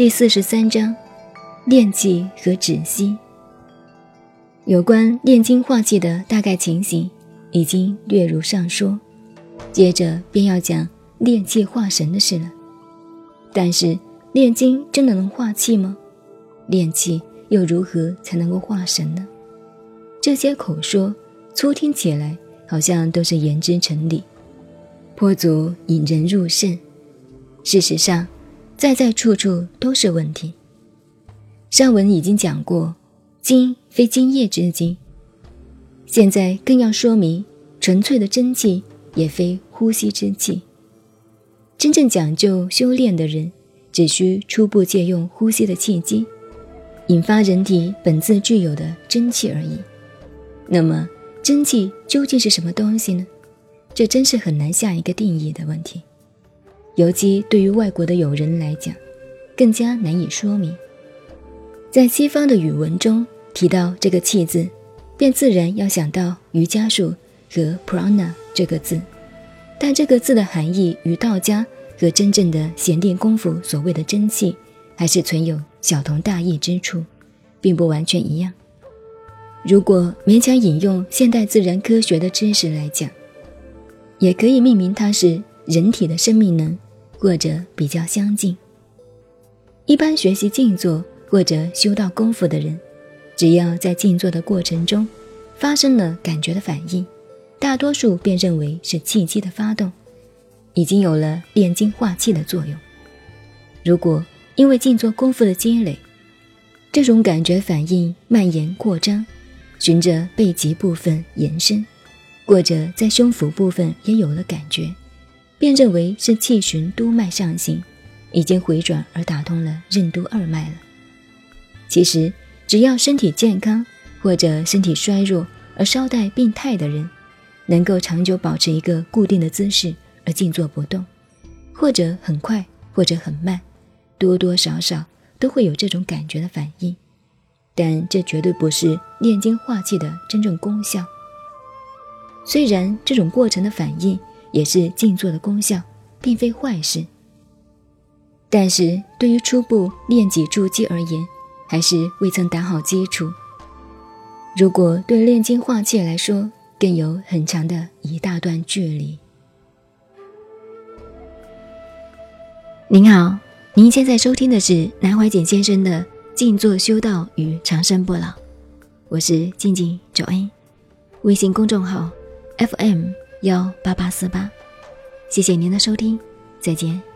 第四十三章：炼气和止息。有关炼精化气的大概情形已经略如上说，接着便要讲炼气化神的事了。但是炼精真的能化气吗？炼气又如何才能够化神呢？这些口说，粗听起来好像都是言之成理，颇足引人入胜。事实上，在在处处都是问题。上文已经讲过，精非精液之精，现在更要说明，纯粹的真气也非呼吸之气。真正讲究修炼的人，只需初步借用呼吸的契机，引发人体本自具有的真气而已。那么，真气究竟是什么东西呢？这真是很难下一个定义的问题。尤其对于外国的友人来讲，更加难以说明。在西方的语文中提到这个“气”字，便自然要想到瑜伽术和 prana 这个字。但这个字的含义与道家和真正的闲练功夫所谓的真气，还是存有小同大异之处，并不完全一样。如果勉强引用现代自然科学的知识来讲，也可以命名它是人体的生命能，或者比较相近。一般学习静坐或者修道功夫的人，只要在静坐的过程中发生了感觉的反应，大多数便认为是气机的发动，已经有了炼精化气的作用。如果因为静坐功夫的积累，这种感觉反应蔓延扩张，循着背脊部分延伸，或者在胸腹部分也有了感觉，便认为是气循督脉上行，已经回转而打通了任督二脉了。其实，只要身体健康或者身体衰弱而稍带病态的人，能够长久保持一个固定的姿势而静坐不动，或者很快或者很慢，多多少少都会有这种感觉的反应。但这绝对不是炼精化气的真正功效。虽然这种过程的反应也是静坐的功效，并非坏事，但是对于初步练己筑基而言，还是未曾打好基础。如果对炼精化气来说，更有很长的一大段距离。您好，您现在收听的是南怀瑾先生的。静坐修道与长生不老，我是静静九恩，微信公众号 FM 幺八八四八，谢谢您的收听，再见。